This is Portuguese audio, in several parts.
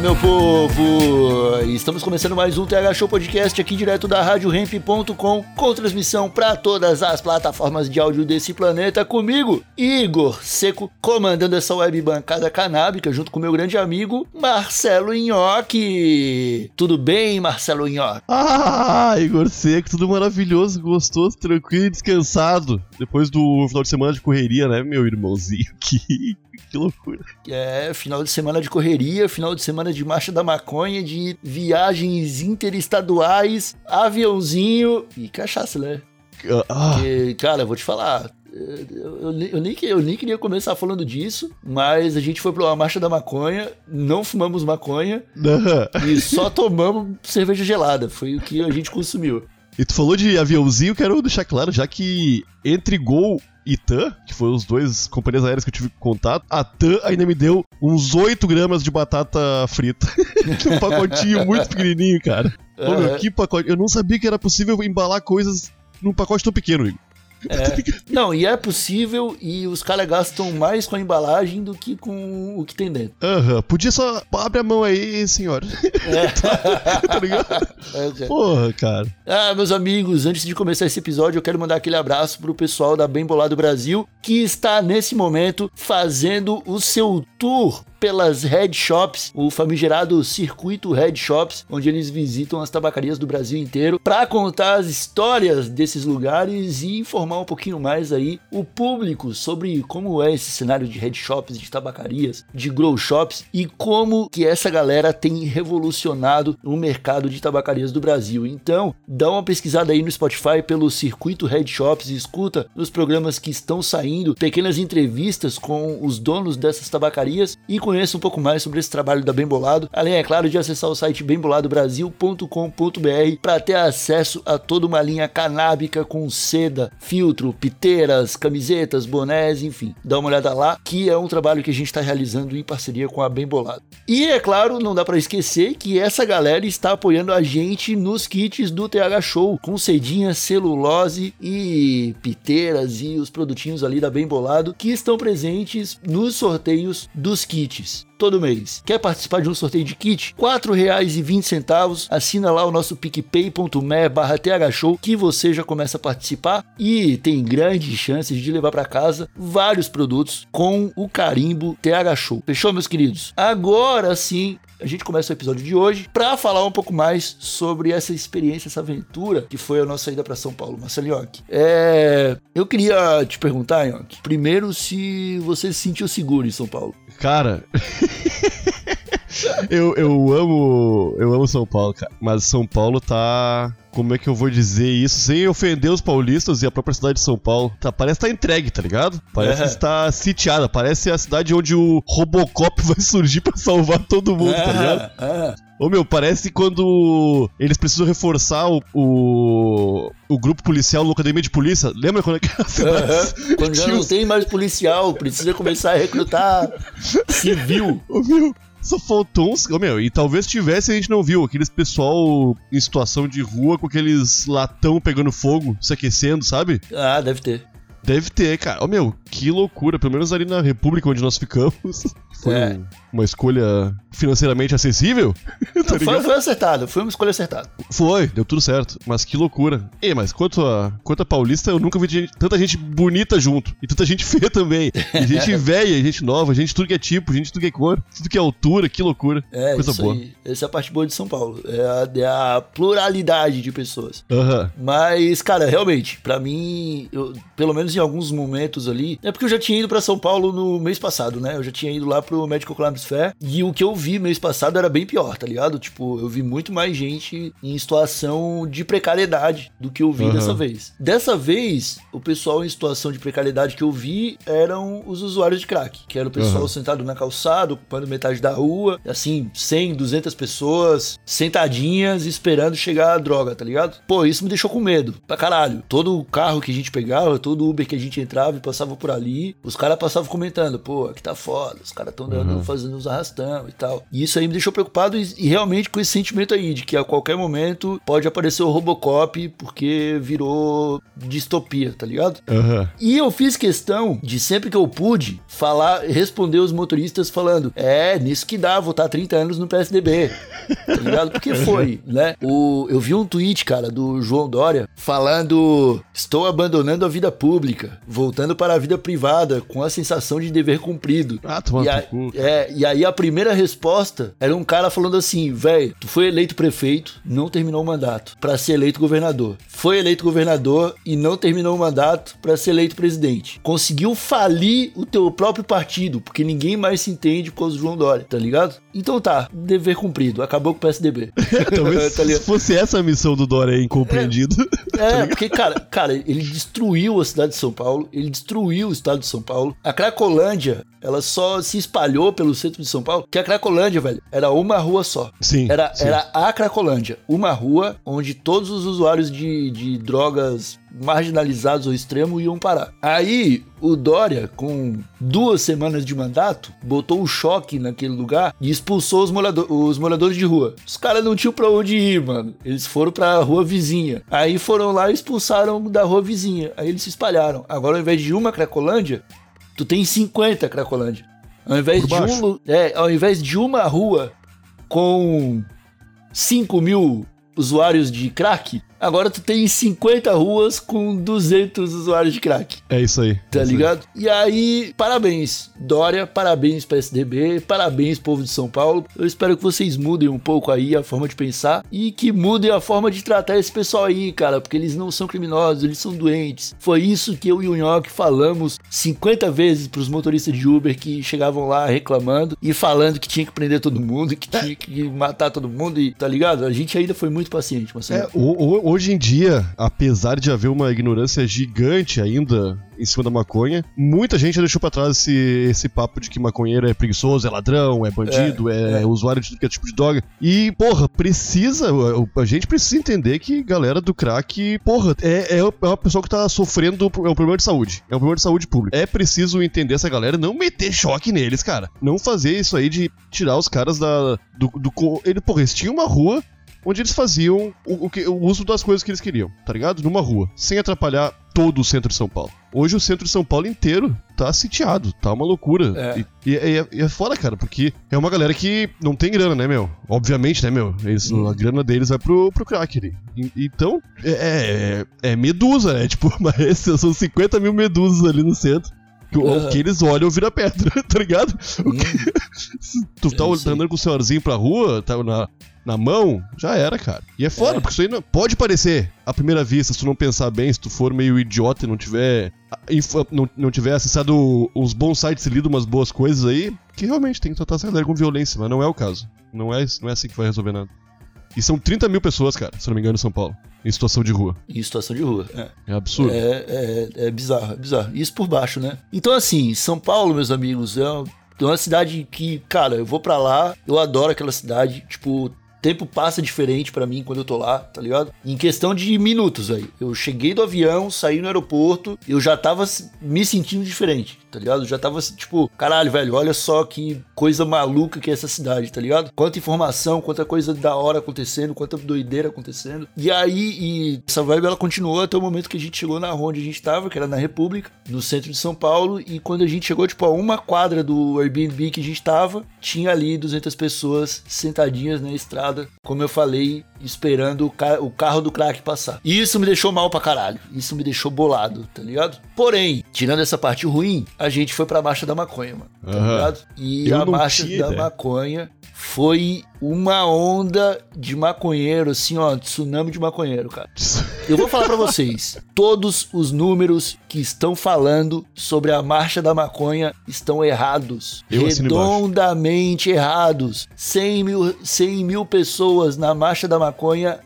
Meu povo! Estamos começando mais um TH Show Podcast aqui direto da RadioRamp.com com transmissão para todas as plataformas de áudio desse planeta comigo, Igor Seco, comandando essa web bancada canábica junto com meu grande amigo Marcelo Nhoque. Tudo bem, Marcelo Nhoque? Ah, Igor Seco, tudo maravilhoso, gostoso, tranquilo e descansado. Depois do final de semana de correria, né, meu irmãozinho? Que, que loucura. É, final de semana de correria, final de semana de marcha da maconha, de viagens interestaduais, aviãozinho e cachaça, né? Ah, Porque, cara, eu vou te falar. Eu, eu nem- eu nem, queria começar falando disso, mas a gente foi pra uma marcha da maconha, não fumamos maconha ah. e só tomamos cerveja gelada. Foi o que a gente consumiu. E tu falou de aviãozinho, quero deixar claro, já que entre Gol e TAM, que foram os dois companhias aéreas que eu tive contato, a TAM ainda me deu uns 8 gramas de batata frita. que um pacotinho muito pequenininho, cara. Ô, meu, que pacote. Eu não sabia que era possível embalar coisas num pacote tão pequeno, Igor. Não, e é possível e os caras gastam mais com a embalagem do que com o que tem dentro. Aham, podia só. Abre a mão aí, senhor. tá ligado? É, Porra, cara. Ah, meus amigos, antes de começar esse episódio, eu quero mandar aquele abraço pro pessoal da Bem Bolado Brasil, que está nesse momento fazendo o seu tour pelas head shops, o famigerado circuito head shops, onde eles visitam as tabacarias do Brasil inteiro para contar as histórias desses lugares e informar um pouquinho mais aí o público sobre como é esse cenário de head shops, de tabacarias, de grow shops e como que essa galera tem revolucionado o mercado de tabacarias do Brasil. Então, dá uma pesquisada aí no Spotify pelo circuito head shops e escuta os programas que estão saindo, pequenas entrevistas com os donos dessas tabacarias e conheça um pouco mais sobre esse trabalho da Bem Bolado, além, é claro, de acessar o site bemboladobrasil.com.br para ter acesso a toda uma linha canábica com seda, filtro, piteiras, camisetas, bonés, enfim. Dá uma olhada lá, que é um trabalho que a gente está realizando em parceria com a Bem Bolado. E é claro, não dá para esquecer que essa galera está apoiando a gente nos kits do TH Show, com cedinha, celulose e piteiras e os produtinhos ali da Bem Bolado que estão presentes nos sorteios dos kits. Todo mês. Quer participar de um sorteio de kit? R$ 4,20. Assina lá o nosso picpay.me barra thshow que você já começa a participar e tem grandes chances de levar para casa vários produtos com o carimbo TH Show. Fechou, meus queridos? Agora sim, a gente começa o episódio de hoje para falar um pouco mais sobre essa experiência, essa aventura que foi a nossa ida para São Paulo, Marcelo Nhoque. É, eu queria te perguntar, Nhoque, primeiro se você se sentiu seguro em São Paulo. Cara. eu, eu amo. Eu amo São Paulo, cara. Mas São Paulo tá. Como é que eu vou dizer isso sem ofender os paulistas e a própria cidade de São Paulo? Tá, parece estar entregue, tá ligado? Parece É. estar sitiada. Parece a cidade onde o Robocop vai surgir pra salvar todo mundo, tá ligado? Ah, Ô meu, parece quando eles precisam reforçar o, o, o grupo policial na academia de polícia. Lembra quando é que aham. Quando já não tem mais policial, precisa começar a recrutar civil. Ô, meu, só faltou uns. Ô, meu, e talvez tivesse a gente não viu. Aqueles pessoal em situação de rua com aqueles latão pegando fogo, se aquecendo, sabe? Ah, deve ter. Deve ter, cara. Ô, meu, que loucura. Pelo menos ali na República onde nós ficamos. Foi É. um- uma escolha financeiramente acessível. tá foi, foi acertado, foi uma escolha acertada. Foi, deu tudo certo. Mas que loucura. E, mas quanto a, quanto a Paulista, eu nunca vi gente- tanta gente bonita junto. E tanta gente feia também. E gente velha, gente nova, gente tudo que é tipo, gente tudo que é cor, tudo que é altura, que loucura. É, Coisa isso boa. aí. Essa é a parte boa de São Paulo. É a, é a pluralidade de pessoas. Aham. Mas, cara, realmente, pra mim, eu, pelo menos em alguns momentos ali, é porque eu já tinha ido pra São Paulo no mês passado, né? Eu já tinha ido lá próprio Medical Cannabis Fair. E o que eu vi mês passado era bem pior, tá ligado? Tipo, eu vi muito mais gente em situação de precariedade do que eu vi Aham. dessa vez. Dessa vez, o pessoal em situação de precariedade que eu vi eram os usuários de crack, que era o pessoal Aham. sentado na calçada, ocupando metade da rua, assim, 100, 200 pessoas sentadinhas esperando chegar a droga, tá ligado? Pô, isso me deixou com medo, pra caralho. Todo carro que a gente pegava, todo Uber que a gente entrava e passava por ali, os caras passavam comentando, pô, aqui tá foda, os caras tão dando, fazendo uns arrastão e tal. E isso aí me deixou preocupado e, e realmente com esse sentimento aí, de que a qualquer momento pode aparecer o Robocop porque virou distopia, tá ligado? Aham. E eu fiz questão de sempre que eu pude falar, responder os motoristas falando: "É, nisso que dá votar 30 anos no PSDB". tá ligado? Porque foi, né? O, eu vi um tweet, cara, do João Dória falando: "Estou abandonando a vida pública, voltando para a vida privada com a sensação de dever cumprido". Ah, E, a- cu. é, e aí a primeira resposta era um cara falando assim, velho, tu foi eleito prefeito, não terminou o mandato pra ser eleito governador. Foi eleito governador e não terminou o mandato pra ser eleito presidente. Conseguiu falir o teu próprio partido, porque ninguém mais se entende causa do João Dória, tá ligado? Então tá, dever cumprido, acabou com o PSDB. Talvez Tá se fosse essa a missão do Dória aí, incompreendido. É, porque, cara, cara, ele destruiu a cidade de São Paulo, ele destruiu o estado de São Paulo. A Cracolândia, ela só se espalhou pelo centro de São Paulo, que a Cracolândia, velho, era uma rua só. Sim. Era, sim. era a Cracolândia, uma rua onde todos os usuários de, de drogas marginalizados ao extremo iam parar. Aí o Dória, com duas semanas de mandato, botou o choque naquele lugar e expulsou os, morado- os moradores de rua. Os caras não tinham pra onde ir, mano. Eles foram pra rua vizinha. Aí foram lá e expulsaram da rua vizinha. Aí eles se espalharam. Agora, ao invés de uma Cracolândia, tu tem 50 Cracolândia. Ao invés, de um, é, ao invés de uma rua com 5 mil usuários de crack, agora tu tem 50 ruas com 200 usuários de crack. É isso aí. Tá é isso aí. ligado? E aí, parabéns, Dória, parabéns PSDB, parabéns, povo de São Paulo. Eu espero que vocês mudem um pouco aí a forma de pensar e que mudem a forma de tratar esse pessoal aí, cara, porque eles não são criminosos, eles são doentes. Foi isso que eu e o Nhoque falamos 50 vezes pros motoristas de Uber que chegavam lá reclamando e falando que tinha que prender todo mundo, que tinha que matar todo mundo e tá ligado? A gente ainda foi muito paciente, mas É, o- o- hoje em dia, apesar de haver uma ignorância gigante ainda em cima da maconha, muita gente já deixou pra trás esse, esse papo de que maconheiro é preguiçoso, é ladrão, é bandido, é, é. usuário de tudo que é tipo de droga. E, porra, precisa, a gente precisa entender que galera do crack, porra, é, é, é uma pessoa que tá sofrendo, é um problema de saúde. É um problema de saúde pública. É preciso entender essa galera, não meter choque neles, cara. Não fazer isso aí de tirar os caras da. Do, do, ele, porra, eles tinham uma rua onde eles faziam o, o que- o uso das coisas que eles queriam, tá ligado? Numa rua, sem atrapalhar todo o centro de São Paulo. Hoje o centro de São Paulo inteiro tá sitiado, tá uma loucura. É. E, e- e é, é foda, cara, porque é uma galera que não tem grana, né, meu? Obviamente, né, meu? Eles, A grana deles vai pro, pro crack. E- então, é, é, é medusa, né? Tipo, mas são 50 mil medusas ali no centro. Que, o- Aham. que eles olham vira pedra, tá ligado? Se tu tá andando com o senhorzinho pra rua, tá na, na mão, já era, cara. E é foda, É. porque isso aí não, pode parecer, à primeira vista, se tu não pensar bem, se tu for meio idiota e não tiver, info- não, não tiver acessado uns bons sites e lido umas boas coisas aí, que realmente tem que tratar essa galera com violência, mas não é o caso. Não é, não é assim que vai resolver nada. E são 30 mil pessoas, cara, se não me engano, em São Paulo, em situação de rua. em situação de rua. É. É absurdo. É, é, é bizarro, é bizarro. Isso por baixo, né? Então, assim, São Paulo, meus amigos, é uma, é uma cidade que, cara, eu vou pra lá, eu adoro aquela cidade. Tipo, tempo passa diferente pra mim quando eu tô lá, tá ligado? Em questão de minutos aí. Eu cheguei do avião, saí no aeroporto, eu já tava me sentindo diferente, tá ligado? Já tava tipo, caralho, velho, olha só que coisa maluca que é essa cidade, tá ligado? Quanta informação, quanta coisa da hora acontecendo, quanta doideira acontecendo. E aí, e essa vibe ela continuou até o momento que a gente chegou na rua onde a gente tava, que era na República, no centro de São Paulo, e quando a gente chegou, tipo, a uma quadra do Airbnb que a gente tava, tinha ali 200 pessoas sentadinhas na estrada, como eu falei esperando o, ca- o carro do crack passar. E isso me deixou mal pra caralho. Isso me deixou bolado, tá ligado? Porém, tirando essa parte ruim, a gente foi pra marcha da maconha, mano. Tá Aham. ligado? E Eu a marcha tinha da ideia. maconha foi uma onda de maconheiro, assim, ó, tsunami de maconheiro, cara. Eu vou falar pra vocês, todos os números que estão falando sobre a marcha da maconha estão errados. Eu redondamente errados. 100 mil, 100 mil pessoas na marcha da maconha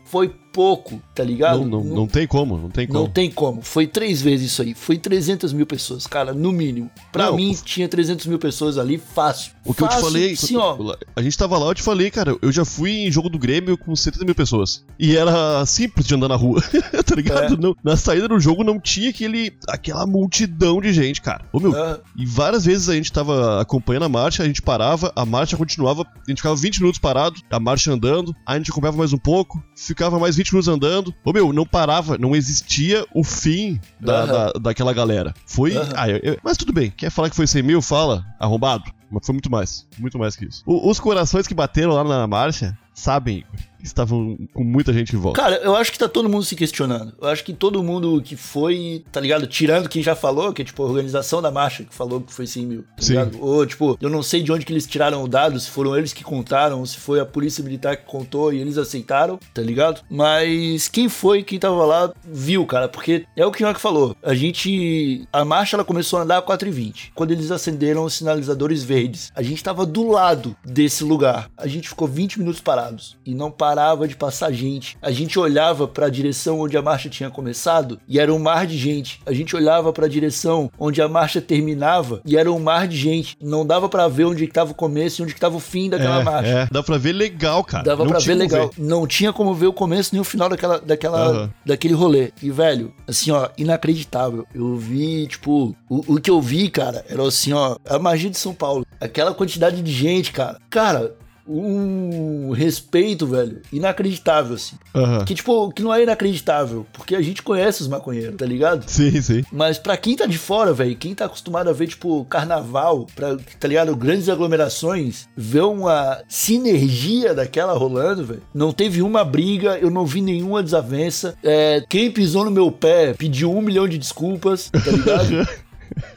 foi pouco, tá ligado? Não, não, não tem como, não tem como. Não tem como. Foi três vezes isso aí. Foi 300 mil pessoas, cara, no mínimo. Pra Não, mim, o- tinha 300 mil pessoas ali fácil. O que eu te Fácil, falei, Sim, ó. a gente tava lá, eu te falei, cara, eu já fui em jogo do Grêmio com 70 mil pessoas. E era simples de andar na rua, tá ligado? É. Não- na saída do jogo não tinha aquele, aquela multidão de gente, cara. Ô meu, Ah, e várias vezes a gente tava acompanhando a marcha, a gente parava, a marcha continuava, a gente ficava 20 minutos parado, a marcha andando, aí a gente acompanhava mais um pouco, ficava mais 20 minutos andando. Ô meu, não parava, não existia o fim da, Aham. da- daquela galera. Foi. Aham. ah, eu- eu- mas tudo bem, quer falar que foi 100 mil? Fala, arrombado. Mas foi muito mais, muito mais que isso. O- os corações que bateram lá na marcha sabem, Igor, estavam com muita gente em volta. Cara, eu acho que tá todo mundo se questionando. Eu acho que todo mundo que foi, tá ligado? Tirando quem já falou, que é tipo a organização da marcha que falou que foi 100 mil, tá Sim. ligado? Ou tipo, eu não sei de onde que eles tiraram o dado, se foram eles que contaram, se foi a polícia militar que contou e eles aceitaram, tá ligado? Mas quem foi, quem tava lá, viu, cara, porque é o que o Nhoque falou. A gente. A marcha ela começou a andar a 4h20. Quando eles acenderam os sinalizadores verdes, a gente tava do lado desse lugar. A gente ficou 20 minutos parados e não parava de passar gente. A gente olhava pra direção onde a marcha tinha começado e era um mar de gente. A gente olhava pra direção onde a marcha terminava e era um mar de gente. Não dava pra ver onde que tava o começo e onde que tava o fim daquela é, marcha. é, dá pra ver legal, cara. Dava Não pra tinha ver legal. Não tinha como ver o começo nem o final daquela, daquela, Aham. daquele rolê. E, velho, assim, ó, inacreditável. Eu vi, tipo, o, o que eu vi, cara, era assim, ó, a magia de São Paulo. Aquela quantidade de gente, cara. Cara, um respeito, velho, inacreditável, assim. Aham. Que, tipo, que não é inacreditável, porque a gente conhece os maconheiros, tá ligado? Sim, sim. Mas pra quem tá de fora, velho, quem tá acostumado a ver, tipo, carnaval, pra, tá ligado? Grandes aglomerações, ver uma sinergia daquela rolando, velho. Não teve uma briga, eu não vi nenhuma desavença. É, quem pisou no meu pé pediu um milhão de desculpas, tá ligado?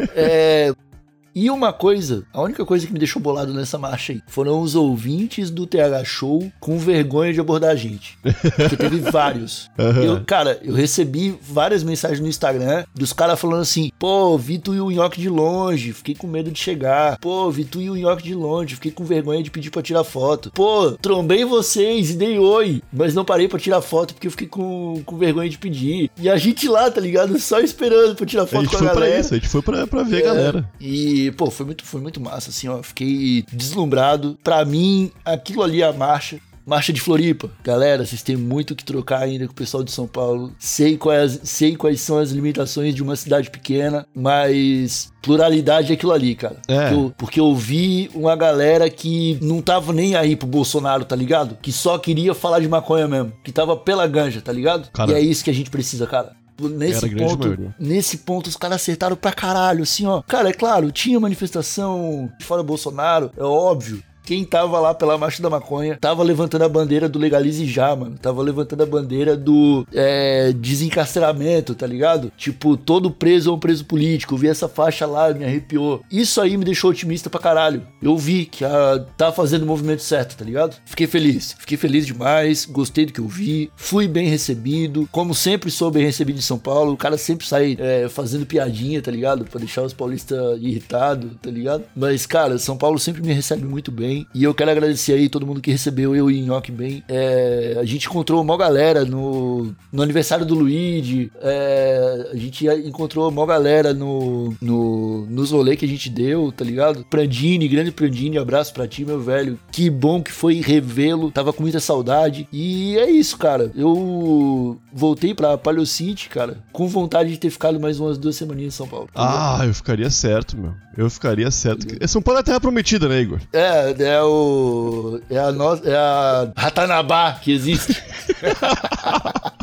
é. E uma coisa, a única coisa que me deixou bolado nessa marcha aí foram os ouvintes do TH Show com vergonha de abordar a gente. Porque teve vários. Eu, cara, eu recebi várias mensagens no Instagram dos caras falando assim: pô, vi tu e o nhoque de longe, fiquei com medo de chegar. Pô, vi tu e o nhoque de longe, fiquei com vergonha de pedir pra tirar foto. Pô, trombei vocês e dei oi, mas não parei pra tirar foto porque eu fiquei com, com vergonha de pedir. E a gente lá, tá ligado? Só esperando pra tirar A foto gente com a foi galera. pra isso, a gente foi pra, pra ver a É, galera. E, pô, foi muito, foi muito massa, assim, ó. Fiquei deslumbrado. Pra mim, aquilo ali é a marcha. Marcha de Floripa. Galera, vocês têm muito que trocar ainda com o pessoal de São Paulo. Sei quais, sei quais são as limitações de uma cidade pequena, mas pluralidade é aquilo ali, cara. É. Porque, eu, porque eu vi uma galera que não tava nem aí pro Bolsonaro, tá ligado? Que só queria falar de maconha mesmo. Que tava pela ganja, tá ligado? Cara. e é isso que a gente precisa, cara. Nesse ponto, maioria. nesse ponto os caras acertaram pra caralho, assim, ó. Cara, é claro, tinha manifestação fora Bolsonaro, é óbvio. Quem tava lá pela Marcha da Maconha tava levantando a bandeira do legalize já, mano. Tava levantando a bandeira do é, desencarceramento, tá ligado? Tipo, todo preso é um preso político. Eu vi essa faixa lá, me arrepiou. Isso aí me deixou otimista pra caralho. Eu vi que a, tá fazendo o movimento certo, tá ligado? Fiquei feliz. Fiquei feliz demais. Gostei do que eu vi. Fui bem recebido. Como sempre sou bem recebido em São Paulo. O cara sempre sai é, fazendo piadinha, tá ligado? Pra deixar os paulistas irritados, tá ligado? Mas, cara, São Paulo sempre me recebe muito bem. E eu quero agradecer aí todo mundo que recebeu eu e Nhoque bem. É, a gente encontrou uma galera no, no aniversário do Luigi. É, a gente encontrou uma galera no, no, nos rolês que a gente deu, tá ligado? Prandini, grande Prandini, abraço pra ti, meu velho. Que bom que foi revê-lo. Tava com muita saudade. E é isso, cara. Eu voltei pra Palio City, cara, com vontade de ter ficado mais umas duas semaninhas em São Paulo. Ah, eu ficaria certo, meu. Eu ficaria certo. São Paulo é a terra prometida, né, Igor? É, é o. É a nossa. É a Ratanabá que existe.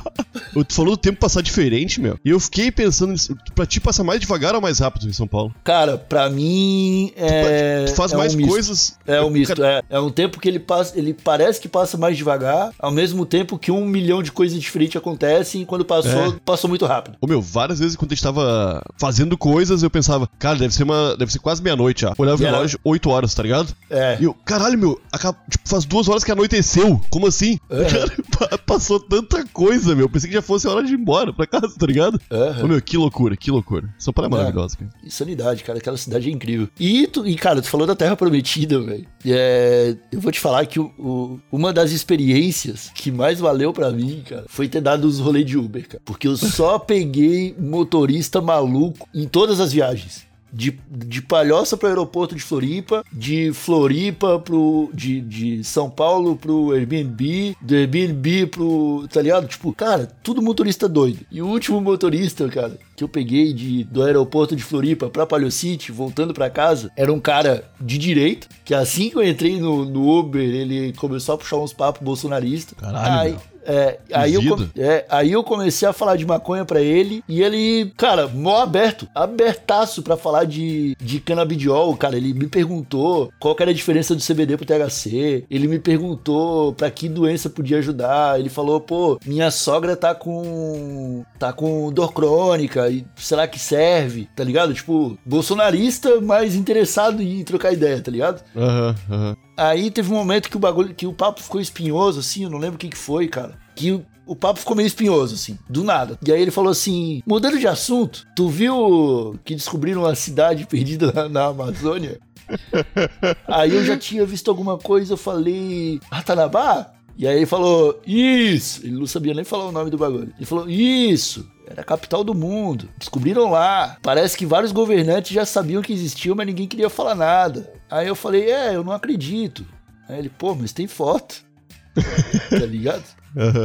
Tu falou do tempo passar diferente, meu. E eu fiquei pensando nisso. Pra ti passar mais devagar ou mais rápido em São Paulo? Cara, pra mim é. tu faz é um mais misto. coisas. É um misto, é. É um tempo que ele passa, ele parece que passa mais devagar, ao mesmo tempo que um milhão de coisas diferentes acontecem e quando passou, É. passou muito rápido. Ô meu, várias vezes quando a gente tava fazendo coisas, eu pensava, cara, deve ser uma. Deve ser quase meia-noite já. Olhava o relógio, 8 horas, tá ligado? É. E eu, caralho, meu, acaba- tipo, faz duas horas que anoiteceu. Como assim? É. Cara, pa- passou tanta coisa, meu. Pensei que já fosse a hora de ir embora pra casa, tá ligado? Ô meu, que loucura, que loucura. São Paulo É. maravilhosa, cara. Insanidade, cara. Aquela cidade é incrível. E, tu, e cara, tu falou da Terra Prometida, velho. É, eu vou te falar que o- o- uma das experiências que mais valeu pra mim, cara, foi ter dado os rolês de Uber, cara. Porque eu só peguei motorista maluco em todas as viagens. De, de Palhoça pro aeroporto de Floripa, de Floripa pro. De, de São Paulo pro Airbnb, do Airbnb pro. Tá ligado? Tipo, cara, tudo motorista doido. E o último motorista, cara, que eu peguei de, do aeroporto de Floripa pra Palhocity, voltando pra casa, era um cara de direita, que assim que eu entrei no, no Uber, ele começou a puxar uns papos bolsonaristas. Caralho, meu. É, aí, eu, é, aí eu comecei a falar de maconha pra ele e ele, cara, mó aberto, abertaço pra falar de, de canabidiol, cara. Ele me perguntou qual que era a diferença do CBD pro THC. Ele me perguntou pra que doença podia ajudar. Ele falou, pô, minha sogra tá com. tá com dor crônica e será que serve? Tá ligado? Tipo, bolsonarista, mas interessado em trocar ideia, tá ligado? Aham, aham. Aí teve um momento que o bagulho, que o papo ficou espinhoso, assim, eu não lembro o que, que foi, cara. Que o, o papo ficou meio espinhoso, assim, do nada. E aí ele falou assim: mudando de assunto, tu viu que descobriram uma cidade perdida na, na Amazônia? aí eu já tinha visto alguma coisa, eu falei: Ratanabá? E aí ele falou: Isso! Ele não sabia nem falar o nome do bagulho. Ele falou: Isso! Era a capital do mundo. Descobriram lá. Parece que vários governantes já sabiam que existia, mas ninguém queria falar nada. Aí eu falei: É, eu não acredito. Aí ele: Pô, mas tem foto. tá ligado?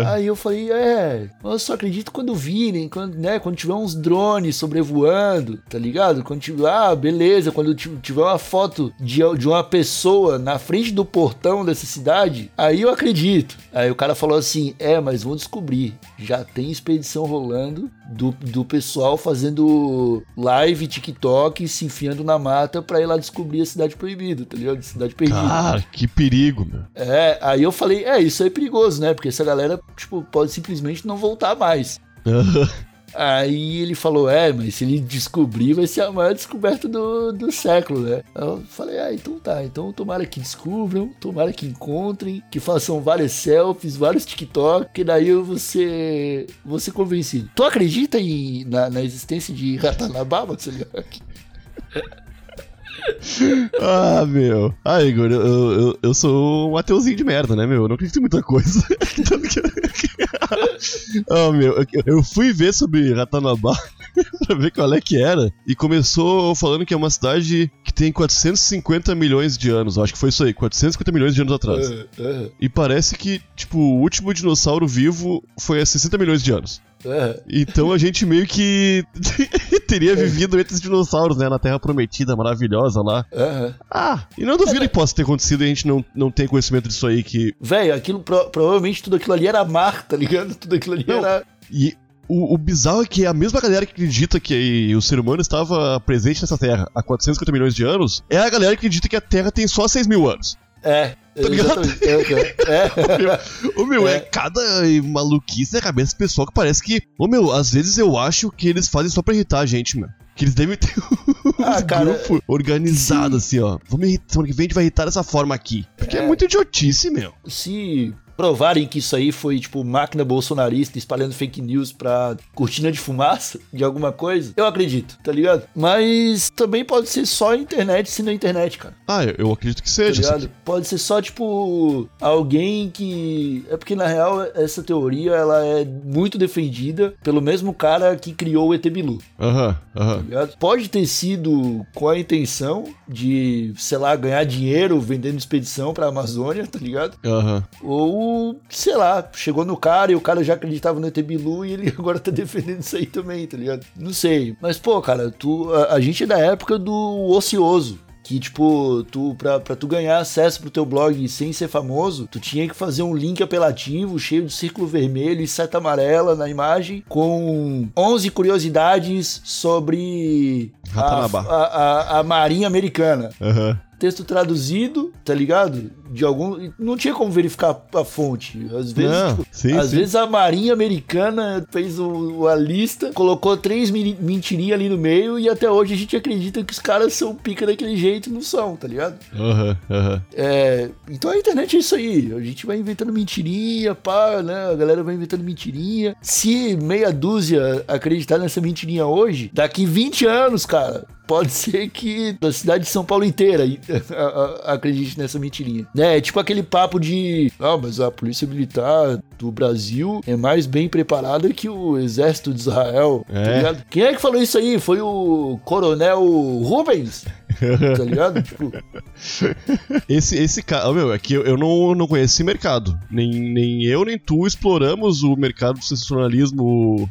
Aí eu falei, é, eu só acredito quando virem, quando, né, quando tiver uns drones sobrevoando, tá ligado? Quando tiver, ah, beleza, quando ti- tiver uma foto de, de uma pessoa na frente do portão dessa cidade, aí eu acredito. Aí o cara falou assim, é, mas vão descobrir, já tem expedição rolando do, do pessoal fazendo live, TikTok, se enfiando na mata pra ir lá descobrir a cidade proibida, tá ligado? Cidade perdida. Cara, que perigo, meu. É, aí eu falei, é, isso aí é perigoso, né? Porque essa galera, tipo, pode simplesmente não voltar mais. Aí ele falou, é, mas se ele descobrir, vai ser a maior descoberta do, do século, né? Eu falei, ah, então tá, então tomara que descubram, tomara que encontrem, que façam várias selfies, vários TikTok, que daí eu vou ser, vou ser convencido. Tu acredita em, na, na existência de Ratanabá, Marcelo? Ah, meu. Ah, Igor, eu, eu, eu sou um ateuzinho de merda, né, meu? Eu não acredito em muita coisa. Ah, meu, eu- eu fui ver sobre Ratanabá pra ver qual é que era. E começou falando que é uma cidade que tem 450 milhões de anos. Acho que foi isso aí, 450 milhões de anos atrás. Aham, E parece que, tipo, o último dinossauro vivo foi há 60 milhões de anos. Então a gente meio que teria vivido entre os dinossauros, né? Na Terra Prometida, maravilhosa lá. aham. Ah, e não duvido que possa ter acontecido e a gente não, não tem conhecimento disso aí que. Velho, aquilo pro- provavelmente tudo aquilo ali era mar, tá ligado? Tudo aquilo ali Não. era. E o, o bizarro é que a mesma galera que acredita que o ser humano estava presente nessa Terra há 450 milhões de anos é a galera que acredita que a Terra tem só 6 mil anos. É, Tá ligado? exatamente. É, Ô meu, é, É. cada maluquice na cabeça do pessoal que parece que. Ô meu, às vezes eu acho que eles fazem só pra irritar a gente, meu. Que eles devem ter um Ah, grupo organizado, assim, ó. Vamos irritar, semana que vem a gente vai irritar dessa forma aqui. Porque é, muito idiotice, meu. se provarem que isso aí foi, tipo, máquina bolsonarista espalhando fake news pra cortina de fumaça de alguma coisa, eu acredito, tá ligado? Mas também pode ser só a internet sendo a internet, cara. Ah, eu, acredito que Tá seja. assim. ligado? Pode ser só, tipo, alguém que. É porque, na real, essa teoria ela é muito defendida pelo mesmo cara que criou o ET Bilu. Aham, tá aham. ligado? Pode ter sido com a intenção de, sei lá, ganhar dinheiro vendendo expedição pra Amazônia, tá ligado? Aham. Ou, sei lá, chegou no cara e o cara já acreditava no ET Bilu e ele agora tá defendendo isso aí também, tá ligado? Não sei. Mas, pô, cara, tu, a, a gente é da época do ocioso. Que, tipo, tu, pra, pra tu ganhar acesso pro teu blog sem ser famoso, tu tinha que fazer um link apelativo, cheio de círculo vermelho e seta amarela na imagem, com 11 curiosidades sobre a, a, a, a Marinha Americana. Aham. Texto traduzido, tá ligado? De algum. Não tinha como verificar a fonte. Às vezes, Não, tipo, sim, às sim. vezes a Marinha Americana fez o- a lista, colocou três mentirinhas ali no meio e até hoje a gente acredita que os caras são pica daquele jeito e não são, tá ligado? Aham, aham. É, então a internet é isso aí. A gente vai inventando mentirinha, pá, né? A galera vai inventando mentirinha. Se meia dúzia acreditar nessa mentirinha hoje, daqui 20 anos, cara, pode ser que a cidade de São Paulo inteira acredite nessa mentirinha. Né? É tipo aquele papo de. Ah, mas a polícia militar do Brasil é mais bem preparada que o exército de Israel. Tá É. ligado? Quem é que falou isso aí? Foi o coronel Rubens? Tá ligado? tipo. Esse, esse cara, meu, é que eu, eu não, não conheço esse mercado. Nem, nem eu, nem tu exploramos o mercado do sensacionalismo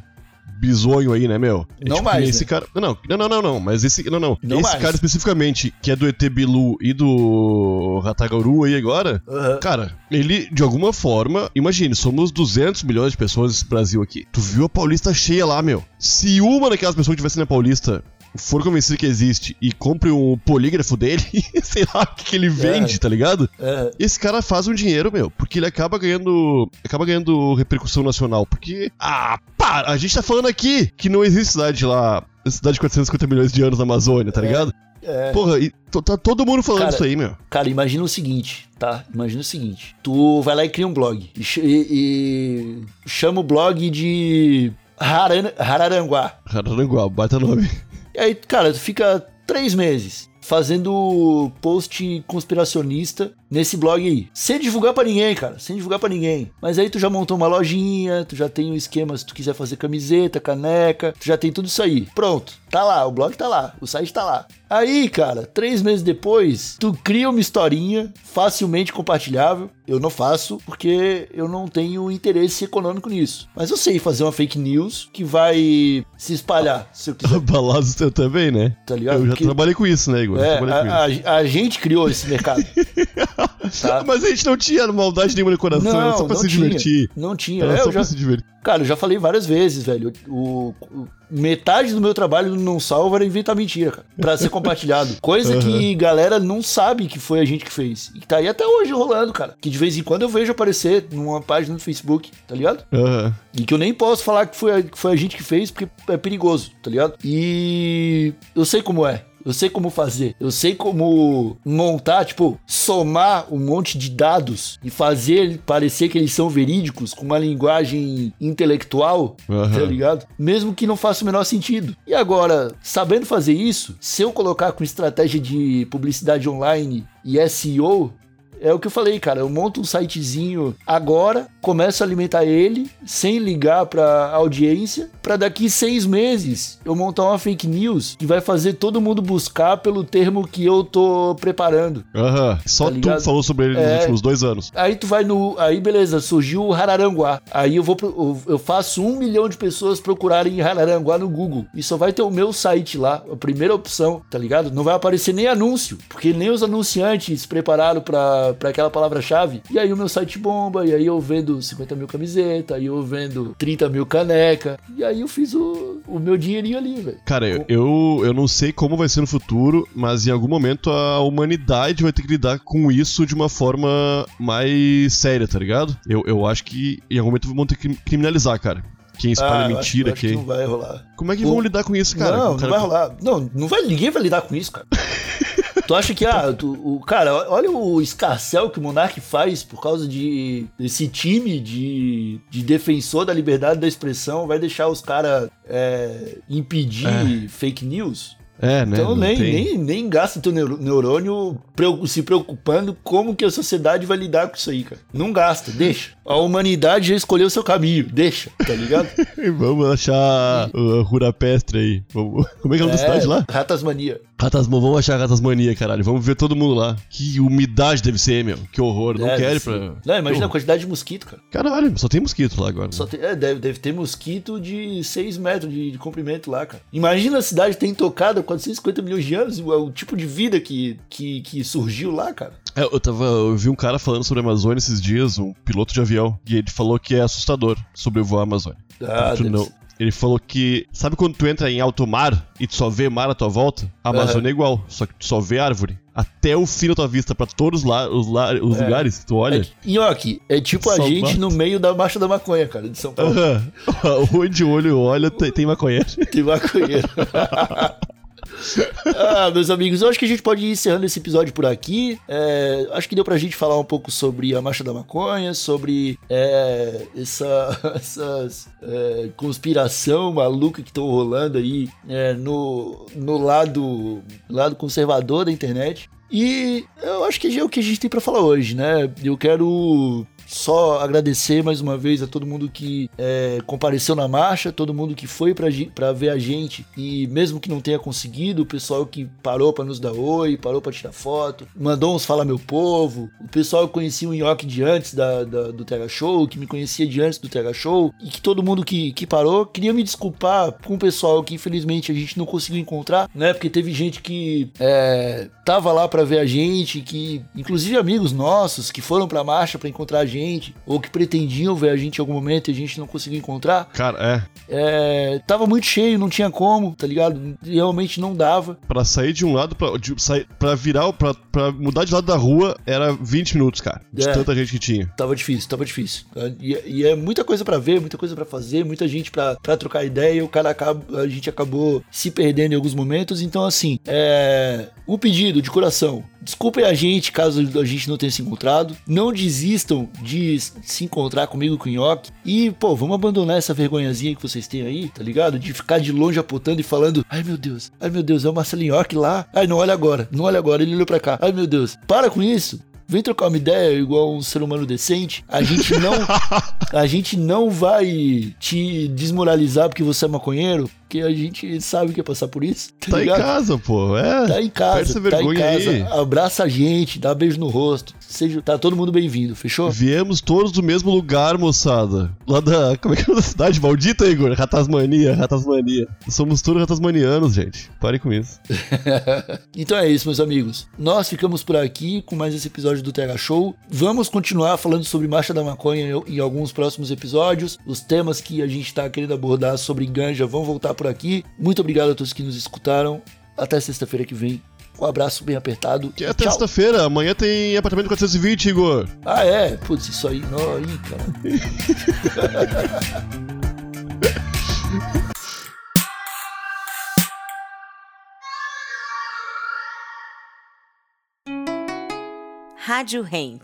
bizonho aí, né, meu? É Não tipo, mais, Esse né? cara. Não, não, não, não, não. Mas esse. Não, não. Não esse mais. cara especificamente, que é do ET Bilu e do Ratagaru aí agora. aham. Cara, ele, de alguma forma, imagine, somos 200 milhões de pessoas nesse Brasil aqui. Tu viu a Paulista cheia lá, meu. Se uma daquelas pessoas que estivesse na Paulista for convencida que existe e compre um polígrafo dele, sei lá o que, que ele vende, tá ligado? É. Esse cara faz um dinheiro, meu, porque ele acaba ganhando. Acaba ganhando repercussão nacional. Porque. Ah, para! A gente tá falando aqui que não existe cidade lá. Cidade de 450 milhões de anos na Amazônia, tá ligado? É. Porra, e tá todo mundo falando Cara, isso aí, meu. Cara, imagina o seguinte, tá? Imagina o seguinte. Tu vai lá e cria um blog. E, e- chama o blog de Haran- Hararanguá. Araranguá, baita nome. Aí, cara, tu fica três meses fazendo post conspiracionista nesse blog aí. Sem divulgar pra ninguém, cara. Sem divulgar pra ninguém. Mas aí tu já montou uma lojinha, tu já tem um esquema se tu quiser fazer camiseta, caneca, tu já tem tudo isso aí. Pronto. Tá lá, o blog tá lá, o site tá lá. Aí, cara, três meses depois, tu cria uma historinha facilmente compartilhável. Eu não faço porque eu não tenho interesse econômico nisso. Mas eu sei fazer uma fake news que vai se espalhar, se eu quiser, Balazos eu também, né? tá ligado? Eu já Que- trabalhei com isso, né, Igor? É, a, a- a gente criou esse mercado. tá? Mas a gente não tinha maldade nenhuma no coração, era só pra se tinha, divertir. Não tinha. Era É, só já, pra se divertir. cara, eu já falei várias vezes, velho. O, o- metade do meu trabalho no Não Salva era inventar mentira, cara. Pra ser compartilhado. Coisa que galera não sabe que foi a gente que fez. E tá aí até hoje rolando, cara. Que de vez em quando eu vejo aparecer numa página do Facebook, tá ligado? Aham. E que eu nem posso falar que foi, a, que foi a gente que fez, porque é perigoso, tá ligado? E eu sei como é. Eu sei como fazer. Eu sei como montar, tipo, somar um monte de dados e fazer parecer que eles são verídicos com uma linguagem intelectual, Aham. tá ligado? Mesmo que não faça o menor sentido. E agora, sabendo fazer isso, se eu colocar com estratégia de publicidade online e SEO, é o que eu falei, cara. Eu monto um sitezinho agora, começo a alimentar ele, sem ligar pra audiência, pra daqui seis meses eu montar uma fake news que vai fazer todo mundo buscar pelo termo que eu tô preparando. Aham. Só Tá tu falou sobre ele nos É. últimos dois anos. Aí tu vai no. Aí beleza, surgiu o Hararanguá. Aí eu vou. pro- eu- faço um milhão de pessoas procurarem Hararanguá no Google. E só vai ter o meu site lá, a primeira opção, tá ligado? Não vai aparecer nem anúncio, porque nem os anunciantes prepararam pra, pra aquela palavra-chave. E aí o meu site bomba, e aí eu vendo 50 mil camisetas, aí eu vendo 30 mil caneca. E aí eu fiz o, o meu dinheirinho ali, velho. Cara, eu, eu, eu não sei como vai ser no futuro, mas em algum momento a humanidade vai ter que lidar com isso de uma forma mais séria, tá ligado? Eu, eu acho que em algum momento vão ter que criminalizar, cara. Quem espalha Ah, acho- mentira, acho que quem. não vai rolar. Como é que Pô, vão lidar com isso, cara? não, O cara- não vai rolar. Não, não vai, ninguém vai lidar com isso, cara. tu acha que, ah, tu- o cara, olha o escarcel que o Monark faz por causa de desse time de, de defensor da liberdade da expressão, vai deixar os caras impedir fake news? É, né? Então nem, tem- nem, nem gasta teu neurônio se preocupando como que a sociedade vai lidar com isso aí, cara. Não gasta, deixa. A humanidade já escolheu o seu caminho, deixa, tá ligado? Vamos achar o Rurapestre aí. Vamos- Como é que é o nome da cidade lá? Ratasmania. Ratas, vamos achar Ratasmania, caralho. Vamos ver todo mundo lá. Que umidade deve ser, meu. Que horror. Não Deve quero ir ser. pra. Não, imagina a quantidade de mosquito, cara. Caralho, só tem mosquito lá agora. Só tem- é, deve, deve ter mosquito de 6 metros de, de comprimento lá, cara. Imagina a cidade ter intocado há 450 milhões de anos, o, o tipo de vida que, que, que surgiu lá, cara. É, eu tava. Eu vi um cara falando sobre a Amazônia esses dias, um piloto de avião, e ele falou que é assustador sobrevoar a Amazônia. Ah, não- ser. Ele falou que. Sabe quando tu entra em alto mar e tu só vê mar à tua volta? A Amazônia é igual, só que tu só vê árvore. Até o fim da tua vista, pra todos lá, os, la- os É. lugares, tu olha. É, Nhoque, é tipo a Só gente basta. no meio da marcha da maconha, cara, de São Paulo. Aham. Onde o olho olha, tem, tem maconheiro. Tem maconheiro. ah, meus amigos, eu acho que a gente pode ir encerrando esse episódio por aqui. É, acho que deu pra gente falar um pouco sobre a Marcha da Maconha, sobre é, essa é, conspiração maluca que estão rolando aí é, no, no lado, lado conservador da internet. E eu acho que é o que a gente tem pra falar hoje, né? Eu quero só agradecer mais uma vez a todo mundo que é, compareceu na marcha, todo mundo que foi pra ver a gente e mesmo que não tenha conseguido, o pessoal que parou pra nos dar oi, parou pra tirar foto, mandou uns Fala Meu Povo, o pessoal que conhecia o Nhoque de antes da, da- do TH Show, que me conhecia de antes do TH Show e que todo mundo que, que parou, queria me desculpar com o pessoal que infelizmente a gente não conseguiu encontrar, né? Porque teve gente que é, tava lá pra ver a gente, que inclusive amigos nossos que foram pra marcha pra encontrar a gente, ou que pretendiam ver a gente em algum momento e a gente não conseguiu encontrar. Cara, é. É, tava muito cheio, não tinha como, tá ligado? Realmente não dava. Pra sair de um lado, pra, de, sair, pra virar, pra, pra mudar de lado da rua, era 20 minutos, cara. De É. tanta gente que tinha. Tava difícil, tava difícil. E, e é muita coisa pra ver, muita coisa pra fazer, muita gente pra pra trocar ideia e o cara acaba, a gente acabou se perdendo em alguns momentos. Então, assim, é. Um pedido de coração. Desculpem a gente caso a gente não tenha se encontrado. Não desistam de se encontrar comigo com o Nhoque. E, pô, vamos abandonar essa vergonhazinha que vocês têm aí, tá ligado? De ficar de longe apontando e falando: Ai meu Deus, ai meu Deus, é o Marcelo Nhoque lá. Ai, não olha agora, não olha agora, ele olhou pra cá. Ai meu Deus, para com isso. Vem trocar uma ideia igual um ser humano decente. A gente não, a gente não vai te desmoralizar porque você é maconheiro, porque a gente sabe que é passar por isso. Tá, Tá em casa, pô. É. Tá em casa, tá em casa. aí. Abraça a gente, dá beijo no rosto. Seja, tá todo mundo bem-vindo, fechou? Viemos todos do mesmo lugar, moçada. Lá da. Como é que é da cidade? Maldita, Igor? Ratasmania, Ratasmania. Somos todos ratasmanianos, gente. Parem com isso. Então é isso, meus amigos. Nós ficamos por aqui com mais esse episódio do TH Show. Vamos continuar falando sobre Marcha da Maconha em- em alguns próximos episódios. Os temas que a gente tá querendo abordar sobre ganja vão voltar por aqui. Muito obrigado a todos que nos escutaram. Até sexta-feira que vem. Um abraço bem apertado. Que e é sexta-feira. Amanhã tem apartamento 420, Igor. Ah, é? Putz, isso aí. Não, aí, cara. Rádio Hemp.